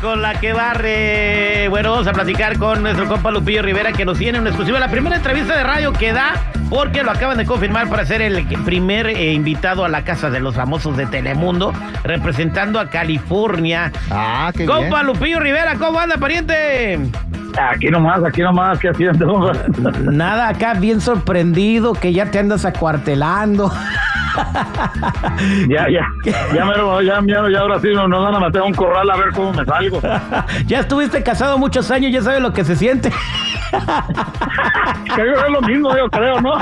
con la que barre. Bueno, vamos a platicar con nuestro compa Lupillo Rivera que nos tiene una exclusiva. La primera entrevista de radio que da porque lo acaban de confirmar para ser el primer eh, invitado a la Casa de los Famosos de Telemundo, representando a California. Ah, qué Compa Lupillo Rivera, ¿cómo anda, pariente? Aquí nomás, aquí nomás, ¿qué haciendo? Nada, acá bien sorprendido que ya te andas acuartelando. ya, ya, ya, me, ya, ya, ya ahora sí nos van a meter a un corral a ver cómo me salgo. ya estuviste casado muchos años, ya sabes lo que se siente. que es lo mismo, yo creo, ¿no?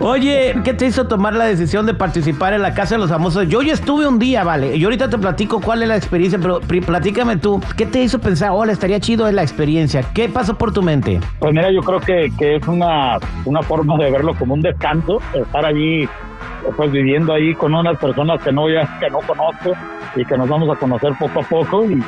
Oye, ¿qué te hizo tomar la decisión de participar en la Casa de los Famosos? Yo ya estuve un día, vale. Yo ahorita te platico cuál es la experiencia, pero platícame tú, ¿qué te hizo pensar, hola, estaría chido en la experiencia? ¿Qué pasó por tu mente? Pues mira, yo creo que, que es una, una forma de verlo como un descanso, estar allí pues viviendo ahí con unas personas que no que no conozco y que nos vamos a conocer poco a poco y,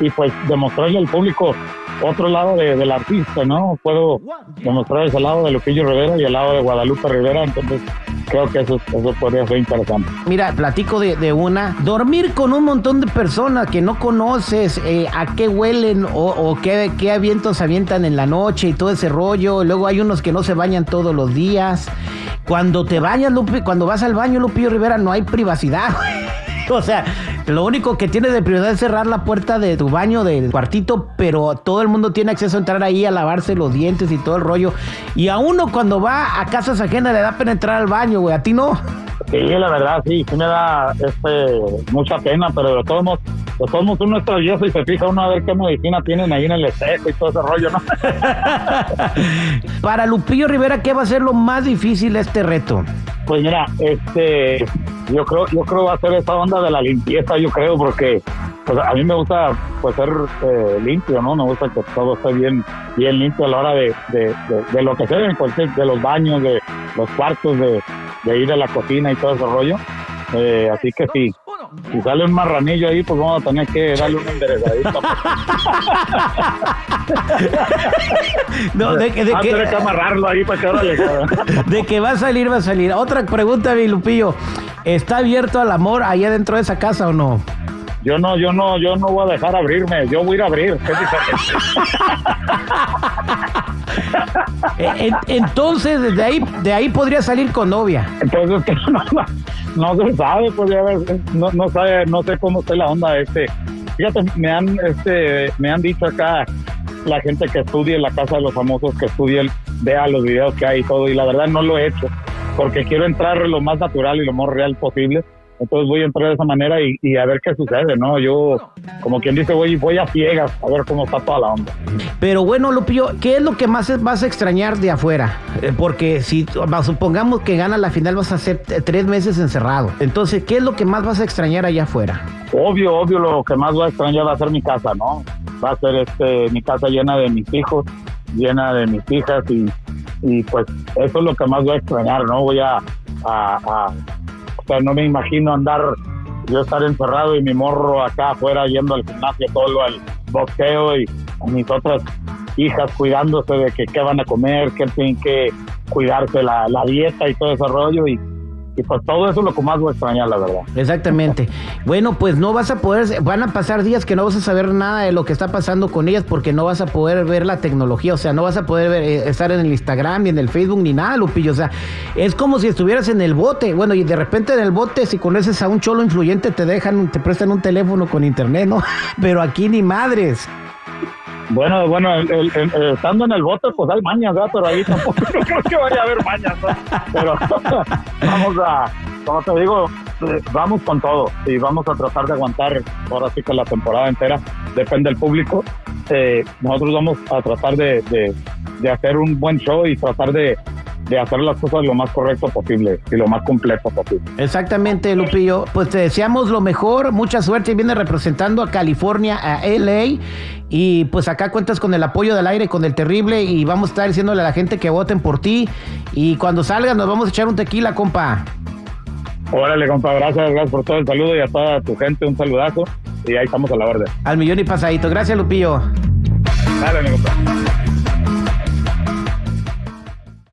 y pues demostrarle al público otro lado de, del artista, ¿no? Puedo demostrar ese lado de Lupillo Rivera y el lado de Guadalupe Rivera, entonces creo que eso, eso podría ser interesante. Mira, platico de, de una, dormir con un montón de personas que no conoces, eh, a qué huelen o, o qué, qué avientos avientan en la noche y todo ese rollo, luego hay unos que no se bañan todos los días. Cuando te bañas, Lupi, cuando vas al baño, Lupillo Rivera, no hay privacidad. o sea, lo único que tiene de prioridad es cerrar la puerta de tu baño, del cuartito, pero todo el mundo tiene acceso a entrar ahí a lavarse los dientes y todo el rollo. Y a uno cuando va a casas ajenas le da pena entrar al baño, güey. ¿A ti no? Sí, la verdad, sí, sí me da este, mucha pena, pero de todos modos, de todos modos uno es travieso y se fija uno a ver qué medicina tienen ahí en el espejo y todo ese rollo, ¿no? Para Lupillo Rivera, ¿qué va a ser lo más difícil este reto? Pues mira, este, yo creo, yo creo va a ser esa onda de la limpieza, yo creo, porque pues a mí me gusta pues ser eh, limpio, ¿no? Me gusta que todo esté bien, bien limpio a la hora de, de, de, lo que sea, en cualquier, de los baños, de los cuartos, de, ir a la cocina y todo ese rollo. Eh, así que sí, si sale un marranillo ahí, pues vamos a tener que darle un enderezadito. no, de, que, de que, que amarrarlo ahí para que ahora le De que va a salir, va a salir. Otra pregunta, mi Lupillo. ¿Está abierto al amor allá dentro de esa casa o no? Yo no, yo no, yo no voy a dejar abrirme, yo voy a ir a abrir. Entonces, desde ahí, de ahí podría salir con novia. Entonces, no, no se sabe, pues no, no sabe, no sé cómo está la onda este. Fíjate, me han, este, me han dicho acá la gente que estudie la casa de los famosos, que estudie, vea los videos que hay y todo, y la verdad no lo he hecho, porque quiero entrar lo más natural y lo más real posible entonces voy a entrar de esa manera y, a ver qué sucede, ¿no? Yo, como quien dice, voy, voy a ciegas a ver cómo está toda la onda. Pero bueno, Lupillo, ¿qué es lo que más vas a extrañar de afuera? Eh, porque si supongamos que gana la final, vas a ser tres meses encerrado. Entonces, ¿qué es lo que más vas a extrañar allá afuera? Obvio, obvio, lo que más voy a extrañar va a ser mi casa, ¿no? Va a ser este, mi casa llena de mis hijos, llena de mis hijas y, y pues eso es lo que más voy a extrañar, ¿no? Voy a, a sea, no me imagino andar, yo estar encerrado y mi morro acá afuera yendo al gimnasio, todo al boxeo y mis otras hijas cuidándose de que qué van a comer, que tienen que cuidarse la, la dieta y todo ese rollo y y pues todo eso es lo que más voy a extrañar, la verdad. Exactamente. Bueno, pues no vas a poder, van a pasar días que no vas a saber nada de lo que está pasando con ellas porque no vas a poder ver la tecnología, o sea, no vas a poder ver, eh, estar en el Instagram ni en el Facebook ni nada, Lupillo, o sea, es como si estuvieras en el bote, bueno, y de repente en el bote, si conoces a un cholo influyente, te dejan, te prestan un teléfono con internet, ¿no? Pero aquí ni madres. Bueno, bueno, estando en el bote, pues hay mañas, ¿verdad? Pero ahí tampoco no creo que vaya a haber mañas, ¿no? Pero vamos a, como te digo, eh, vamos con todo y vamos a tratar de aguantar ahora sí que la temporada entera, depende del público. Eh, nosotros vamos a tratar de, de hacer un buen show y tratar de, de hacer las cosas lo más correcto posible y lo más completo posible. Exactamente, Lupillo. Pues te deseamos lo mejor, mucha suerte. Viene representando a California, a LA. Y pues acá cuentas con el apoyo del aire, con el terrible. Y vamos a estar diciéndole a la gente que voten por ti. Y cuando salgas, nos vamos a echar un tequila, compa. Órale, compa, gracias, gracias por todo el saludo y a toda tu gente un saludazo. Y ahí estamos a la orden. Al millón y pasadito. Gracias, Lupillo. Dale, mi compa.